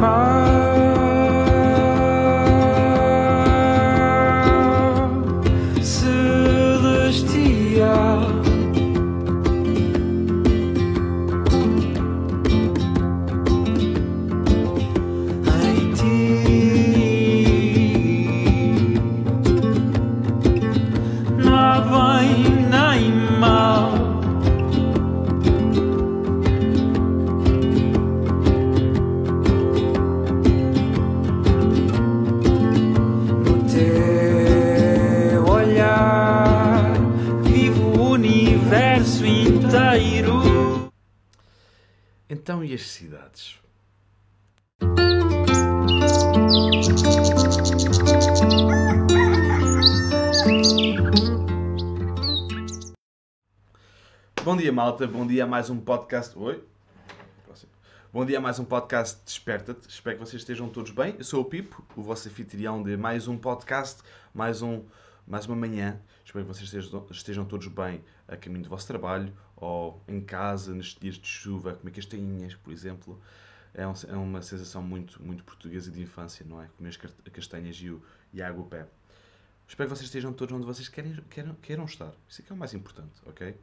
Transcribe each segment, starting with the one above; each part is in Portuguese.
tomorrow. E as cidades? Bom dia, malta. Bom dia a mais um podcast. Oi? Bom dia a mais um podcast Desperta-te. Espero que vocês estejam todos bem. Eu sou o Pipo, o vosso anfitrião de mais um podcast, mais, um, mais uma manhã. Espero que vocês estejam todos bem a caminho do vosso trabalho ou em casa, nestes dias de chuva, comer castanhinhas, por exemplo. É, um- é uma sensação muito, muito portuguesa de infância, não é? Comer as castanhas e, o, e a água pé. Espero que vocês estejam todos onde vocês querem, queiram, queiram estar. Isso é que é o mais importante, ok?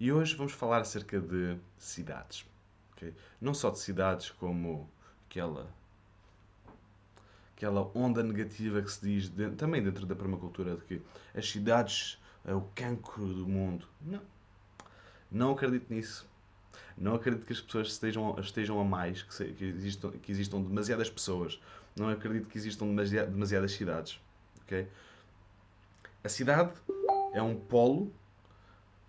E hoje vamos falar acerca de cidades. ok? Não só de cidades como aquela, aquela onda negativa que se diz de- também dentro da permacultura de que as cidades é o cancro do mundo. Não. Não acredito nisso. Não acredito que as pessoas estejam, estejam a mais, que, se- que existam, que existam demasiadas pessoas. Não acredito que existam demasiadas, cidades. ok? A cidade é um polo.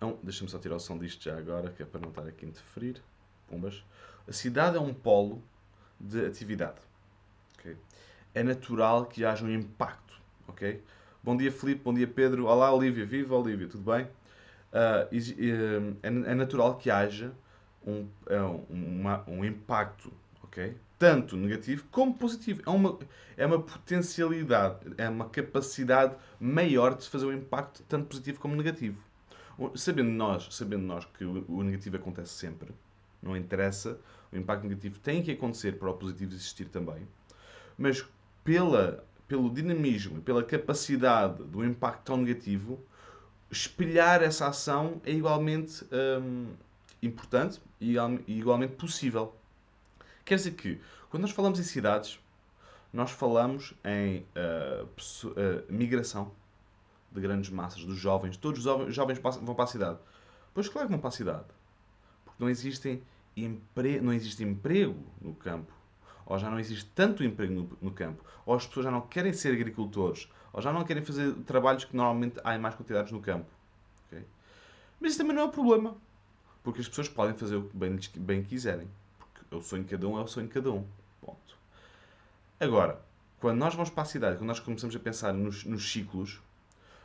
É um, Deixa-me só tirar o som disto já agora, que é para não estar aqui a interferir. Pumbas. A cidade é um polo de atividade. ok? É natural que haja um impacto. ok? Bom dia, Filipe. Bom dia, Pedro. Olá, Olívia. Viva, Olívia. Tudo bem? Ah, eh, é, é natural que haja um, é um, uma- um impacto, ok? Tanto negativo como positivo. É uma, é uma potencialidade, é uma capacidade maior de se fazer um impacto tanto positivo como negativo. Sabendo nós, sabendo nós que o, o negativo acontece sempre, não interessa, o impacto negativo tem que acontecer para o positivo existir também, mas pela, pelo dinamismo e pela capacidade do impacto tão negativo, espelhar essa ação é igualmente hum, importante e igual- igualmente possível. Quer dizer que, quando nós falamos em cidades, nós falamos em pesso- ah, migração de grandes massas, dos jovens. Todos os jovens, jovens passam- vão para a cidade. Pois claro que vão para a cidade. Porque não, existem empre... não existe emprego no campo. Ou já não existe tanto emprego no, no campo. Ou as pessoas já não querem ser agricultores. Ou já não querem fazer trabalhos que normalmente há em mais quantidades no campo. ok? Mas isso também não é o problema. Porque as pessoas podem fazer o que bem, bem quiserem. Porque o sonho de cada um é o sonho de cada um. Ponto. Agora, quando nós vamos para a cidade, quando nós começamos a pensar nos, nos ciclos,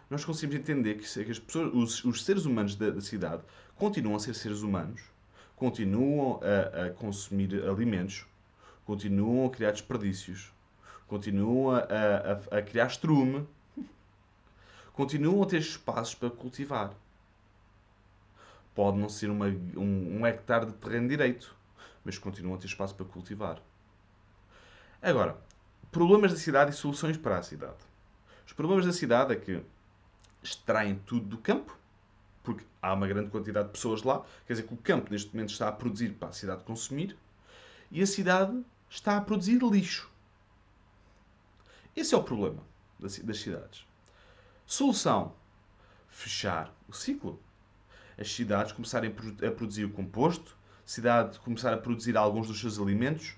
nós conseguimos entender que, que as pessoas, os, os seres humanos da, da cidade continuam a ser seres humanos, continuam a, a consumir alimentos, continuam a criar desperdícios, continuam a, a- a criar estrume, continuam a ter espaços para cultivar. Pode não ser uma- um, um hectare de terreno direito, mas continuam a ter espaço para cultivar. Agora, problemas da cidade e soluções para a cidade. Os problemas da cidade é que extraem tudo do campo, porque há uma grande quantidade de pessoas lá, quer dizer que o campo neste momento está a produzir para a cidade consumir, e a cidade está a produzir lixo. Esse é o problema das ci- das cidades. Solução: fechar o ciclo. As cidades começarem a produ- a produzir o composto, cidade começar a produzir alguns dos seus alimentos,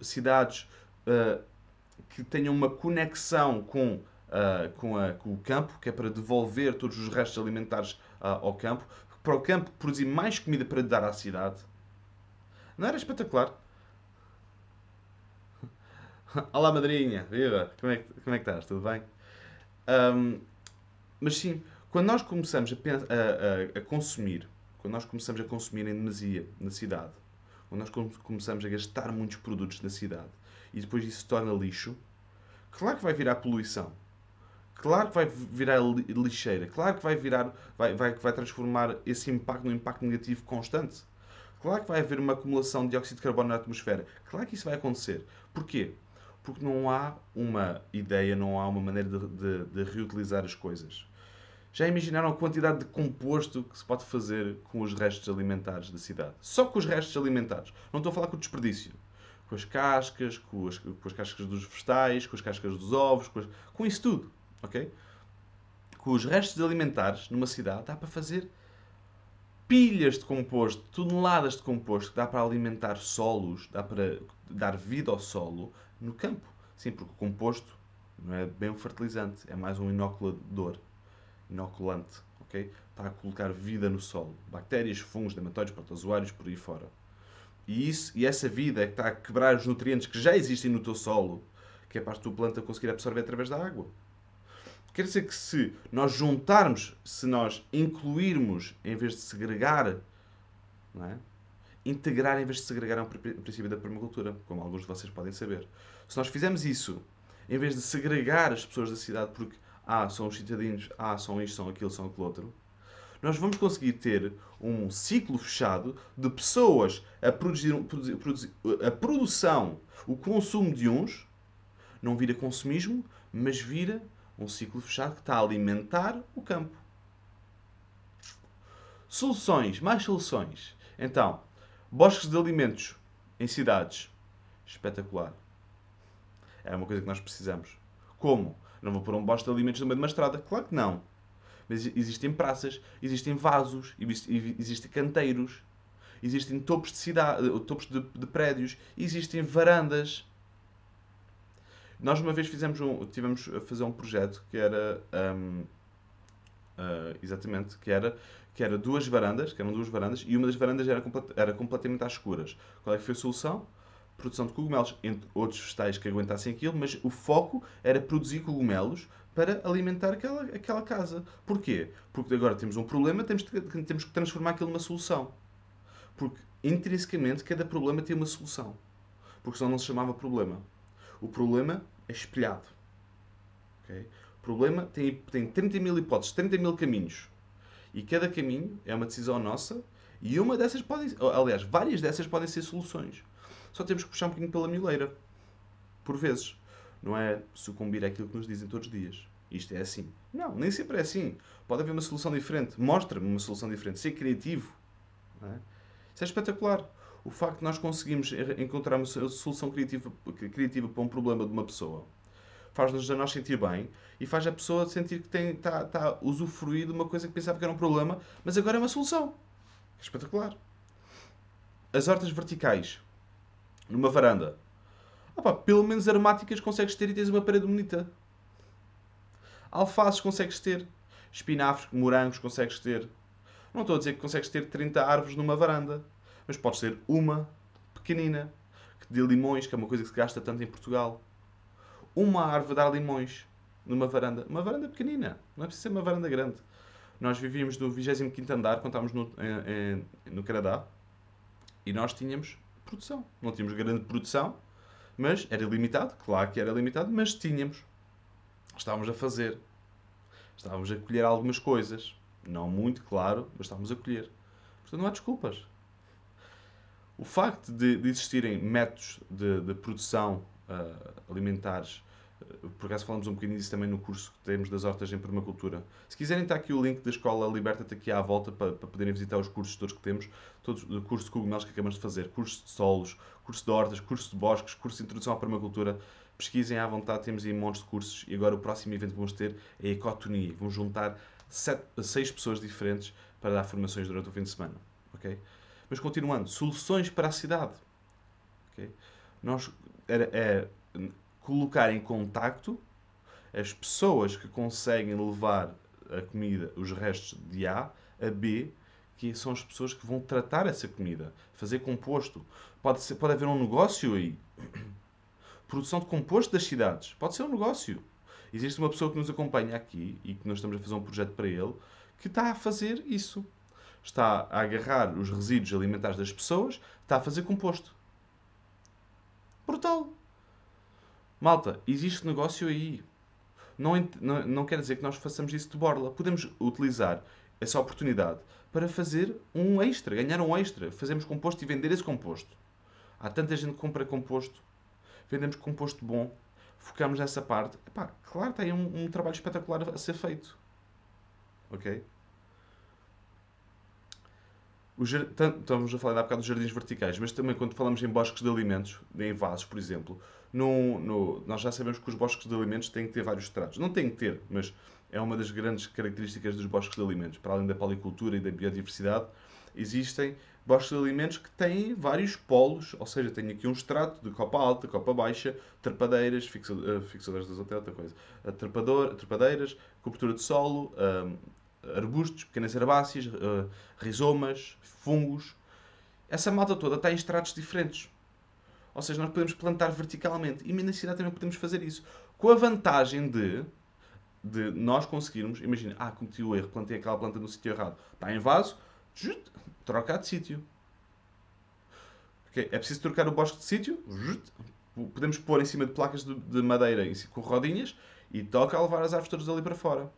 cidades ah, que tenham uma conexão com, ah, com, a- com o campo, que é para devolver todos os restos alimentares ah, ao campo, para o campo produzir mais comida para dar à cidade. Não era espetacular? Olá, madrinha, viva! Como é que, como é que estás? Tudo bem? Ahm, mas sim, quando nós começamos a, a- a- a consumir, quando nós começamos a consumir em demasia na cidade, quando nós come- começamos a gastar muitos produtos na cidade e depois isso se torna lixo, claro que vai virar poluição. Claro que vai virar li- lixeira. Claro que vai virar, vai, vai, vai transformar esse impacto num impacto negativo constante. Claro que vai haver uma acumulação de dióxido de carbono na atmosfera. Claro que isso vai acontecer. Porquê? Porque não há uma ideia, não há uma maneira de, de, de reutilizar as coisas. Já imaginaram a quantidade de composto que se pode fazer com os restos alimentares da cidade? Só com os restos alimentares. Não estou a falar com o desperdício. Com as cascas, com as, com as cascas dos vegetais, com as cascas dos ovos, com, as, com isso tudo. Ok? Com os restos alimentares numa cidade dá para fazer pilhas de composto, toneladas de composto que dá para alimentar solos, dá para dar vida ao solo no campo. Sim, porque o composto não é bem um fertilizante, é mais um inoculador, inoculante, ok? Para colocar vida no solo. Bactérias, fungos, nematóides, protozoários, por aí fora. E, isso, e essa vida é que está a quebrar os nutrientes que já existem no teu solo, que é para a tua planta conseguir absorver através da água. Quer dizer que se nós juntarmos, se nós incluirmos, em vez de segregar, não é? Integrar em vez de segregar é um princípio da permacultura, como alguns de vocês podem saber. Se nós fizermos isso, em vez de segregar as pessoas da cidade porque, ah, são os cidadãos, ah, são isto, são aquilo, são aquilo outro, nós vamos conseguir ter um ciclo fechado de pessoas a produzir, produzir, produzir a produção, o consumo de uns, não vira consumismo, mas vira um ciclo fechado que está a alimentar o campo. Soluções, mais soluções. Então, bosques de alimentos em cidades. Espetacular. É uma coisa que nós precisamos. Como? Não vou pôr um bosque de alimentos no meio de uma estrada? Claro que não. Mas existem praças, existem vasos, existem canteiros, existem topos de cidade, topos de, de prédios, existem varandas nós uma vez fizemos um, tivemos a fazer um projeto que era um, uh, exatamente que era que era duas varandas, que eram duas varandas e uma das varandas era, era completamente às escuras. Qual é que foi a solução? Produção de cogumelos, entre outros vegetais que aguentassem aquilo, mas o foco era produzir cogumelos para alimentar aquela, aquela casa. Porquê? Porque agora temos um problema, temos, temos que transformar aquilo numa solução. Porque intrinsecamente cada problema tem uma solução. Porque senão não se chamava problema. O problema é espelhado. Okay? Problema tem, tem 30 mil hipóteses, 30 mil caminhos. E cada caminho é uma decisão nossa e uma dessas pode, aliás, várias dessas podem ser soluções. Só temos que puxar um bocadinho pela mileira. Por vezes. Não é sucumbir àquilo que nos dizem todos os dias. Isto é assim. Não, nem sempre é assim. Pode haver uma solução diferente. Mostra-me uma solução diferente. Ser criativo. É? Isso é espetacular o facto de nós conseguirmos encontrar uma solução criativa, criativa para um problema de uma pessoa faz-nos a nós sentir bem e faz a pessoa sentir que está, está a usufruir de uma coisa que pensava que era um problema, mas agora é uma solução. É espetacular. As hortas verticais, numa varanda. Opa, pelo menos aromáticas consegues ter e tens uma parede bonita. Alfaces consegues ter. Espinafres, morangos consegues ter. Não estou a dizer que consegues ter 30 árvores numa varanda mas pode ser uma pequenina, que dê limões, que é uma coisa que se gasta tanto em Portugal. Uma árvore dar limões numa varanda. Uma varanda pequenina, não é preciso ser uma varanda grande. Nós vivíamos no 25 andar, quando estávamos no, no Canadá, e nós tínhamos produção. Não tínhamos grande produção, mas era limitado, claro que era limitado, mas tínhamos. Estávamos a fazer. Estávamos a colher algumas coisas. Não muito, claro, mas estávamos a colher. Portanto, não há desculpas o facto de, de existirem métodos de, de produção uh, alimentares, por acaso falamos um bocadinho disso também no curso que temos das hortas em permacultura. Se quiserem, está aqui o link da Escola Liberta-te aqui à volta para, para poderem visitar os cursos todos que temos, todos curso de cogumelos que acabamos de fazer, curso de solos, curso de hortas, curso de bosques, curso de introdução à permacultura. Pesquisem à vontade, temos aí montes de cursos e agora o próximo evento que vamos ter é a Ecotonia. Vamos juntar sete, seis pessoas diferentes para dar formações durante o fim de semana. ok? Mas continuando, soluções para a cidade. Okay? Nós é, é colocar em contacto as pessoas que conseguem levar a comida, os restos de A a B, que são as pessoas que vão tratar essa comida, fazer composto. Pode, ser, pode haver um negócio aí. Produção de composto das cidades. Pode ser um negócio. Existe uma pessoa que nos acompanha aqui e que nós estamos a fazer um projeto para ele que está a fazer isso está a agarrar os resíduos alimentares das pessoas, está a fazer composto. Brutal. Malta, existe negócio aí. Não, não, não quer dizer que nós façamos isso de borla. Podemos utilizar essa oportunidade para fazer um extra, ganhar um extra. Fazemos composto e vender esse composto. Há tanta gente que compra composto, vendemos composto bom, focamos nessa parte. Epá, claro, tem um, um trabalho espetacular a ser feito. Ok? Jar... Estamos a falar há bocado dos jardins verticais, mas também quando falamos em bosques de alimentos, em vasos, por exemplo, no, nós já sabemos que os bosques de alimentos têm que ter vários estratos. Não têm que ter, mas é uma das grandes características dos bosques de alimentos. Para além da policultura e da biodiversidade, existem bosques de alimentos que têm vários polos, ou seja, tem aqui um extrato de copa alta, copa baixa, trepadeiras, eh, fixadores de azoto, outra coisa, trepador, trepadeiras, cobertura de solo, um, arbustos, pequenas herbáceas, rizomas, fungos. Essa malta toda está em estratos diferentes. Ou seja, nós podemos plantar verticalmente. E na cidade também podemos fazer isso. Com a vantagem de, de nós conseguirmos... Imagina, ah, cometi o erro, plantei aquela planta no sítio errado. Está em vaso, trocar de sítio. Okay. É preciso trocar o bosque de sítio. Podemos pôr em cima de placas de, de madeira com rodinhas e toca a levar as árvores todas ali para fora.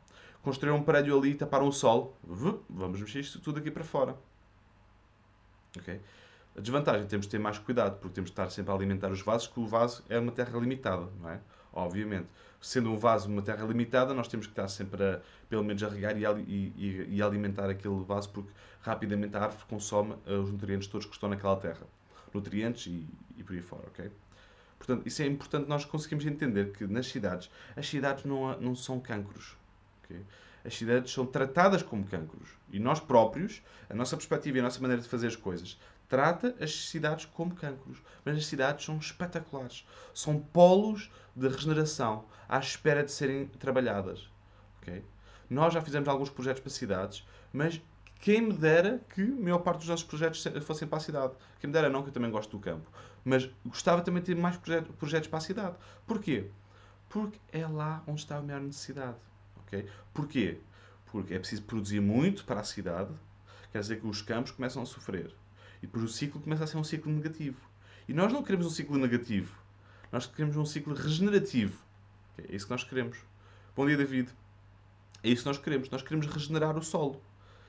Construir um prédio ali, tapar um sol. Vamos mexer isto tudo aqui para fora. Okay? A desvantagem, temos de ter mais cuidado, porque temos de estar sempre a alimentar os vasos, que o vaso é uma terra limitada, não é? Obviamente. Sendo um vaso uma terra limitada, nós temos que estar sempre a, pelo menos, a regar e, e, e alimentar aquele vaso, porque rapidamente a árvore consome eh, os nutrientes todos que estão naquela terra. Nutrientes e, e por aí fora, ok? Portanto, isso é importante nós conseguimos entender que nas cidades, as cidades não, não são cancros. As cidades são tratadas como cancros. E nós próprios, a nossa perspectiva e a nossa maneira de fazer as coisas, trata as cidades como cancros. Mas as cidades são espetaculares. São polos de regeneração à espera de serem trabalhadas. Okay? Nós já fizemos alguns projetos para cidades, mas quem me dera que a maior parte dos nossos projetos fossem para a cidade. Quem me dera não, que eu também gosto do campo. Mas gostava também de ter mais projetos para a cidade. Porquê? Porque é lá onde está a maior necessidade. Okay? Porquê? Porque é preciso produzir muito para a cidade, quer dizer que os campos começam a sofrer. E depois o ciclo começa a ser um ciclo negativo. E nós não queremos um ciclo negativo. Nós queremos um ciclo regenerativo. É isso que nós queremos. Bom dia, David. É isso que nós queremos. Nós queremos regenerar o solo.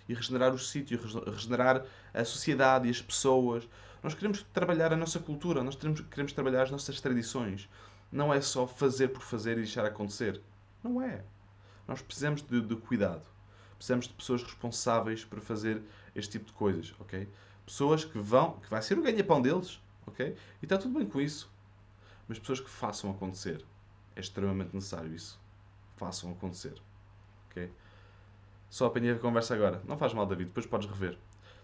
E regenerar os sítios, regenerar a sociedade e as pessoas. Nós queremos trabalhar a nossa cultura, nós queremos, queremos trabalhar as nossas tradições. Não é só fazer por fazer e deixar acontecer. Não é. Nós precisamos de, de cuidado. Precisamos de pessoas responsáveis para fazer este tipo de coisas, ok? Pessoas que vão, que vai ser o ganha-pão deles, ok? E está tudo bem com isso. Mas pessoas que façam acontecer. É extremamente necessário isso. Façam acontecer, ok? Só apanhei a conversa agora. Não faz mal, David, depois podes rever.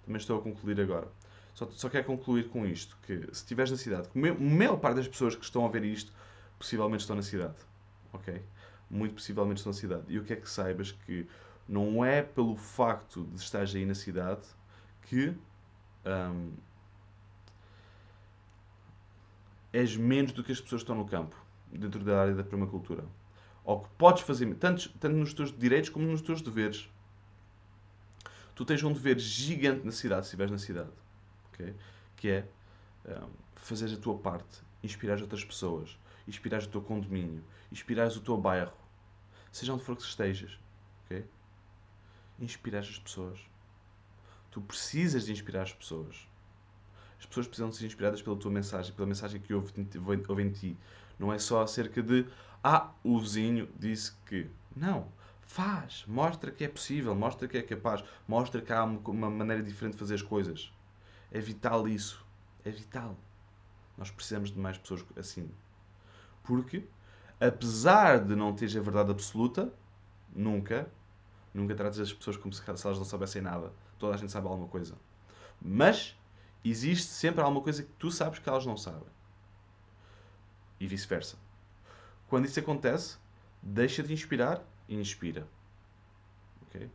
Também estou a concluir agora. Só, só quero concluir com isto: que se estiveres na cidade, a maior parte das pessoas que estão a ver isto possivelmente estão na cidade. Ok? muito possivelmente na cidade. E eu quero que saibas que não é pelo facto de estares aí na cidade que um, és menos do que as pessoas que estão no campo, dentro da área da permacultura. Ou que podes fazer, tanto, tanto nos teus direitos como nos teus deveres. Tu tens um dever gigante na cidade, se estiveres na cidade. Okay? Que é um, fazer a tua parte, inspirar outras pessoas, inspirar o teu condomínio, inspirar o teu bairro, seja onde for que estejas, ok? Inspirar as pessoas. Tu precisas de inspirar as pessoas. As pessoas precisam de ser inspiradas pela tua mensagem, pela mensagem que ouve em ti. Não é só acerca de, ah, o vizinho disse que. Não. Faz. Mostra que é possível. Mostra que é capaz. Mostra que há uma maneira diferente de fazer as coisas. É vital isso. É vital. Nós precisamos de mais pessoas assim. Porque apesar de não teres a verdade absoluta, nunca, nunca tratas as pessoas como se elas não soubessem nada. Toda a gente sabe alguma coisa. Mas existe sempre alguma coisa que tu sabes que elas não sabem. E vice-versa. Quando isso acontece, deixa de inspirar e inspira. Ok?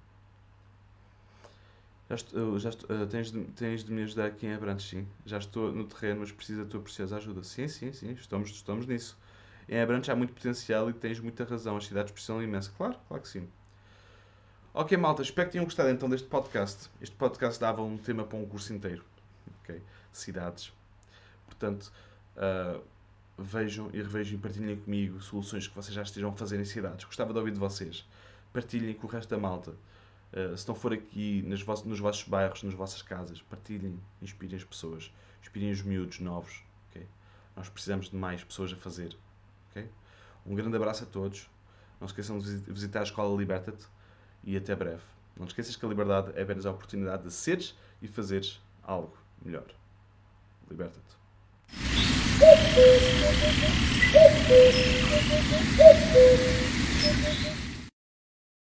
Já, estou, já estou, uh, tens, de, tens de me ajudar aqui em Abrantes, sim. Já estou no terreno, mas preciso da tua preciosa ajuda. Sim, sim, sim. Estamos, estamos nisso em Abrantes há muito potencial e tens muita razão. As cidades precisam imenso. Claro, claro que sim. Ok, malta, espero que tenham gostado então deste podcast. Este podcast dava um tema para um curso inteiro. Ok? Cidades. Portanto, uh, vejam e revejam e partilhem comigo soluções que vocês já estejam a fazer em cidades. Gostava de ouvir de vocês. Partilhem com o resto da malta. Uh, se não for aqui, nos vossos, nos vossos bairros, nas vossas casas, partilhem, inspirem as pessoas, inspirem os miúdos novos. Okay? Nós precisamos de mais pessoas a fazer. Okay? Um grande abraço a todos. Não se esqueçam de visitar a Escola Liberta-te e até breve. Não te esqueças que a liberdade é apenas a oportunidade de seres e fazeres algo melhor. Liberta-te.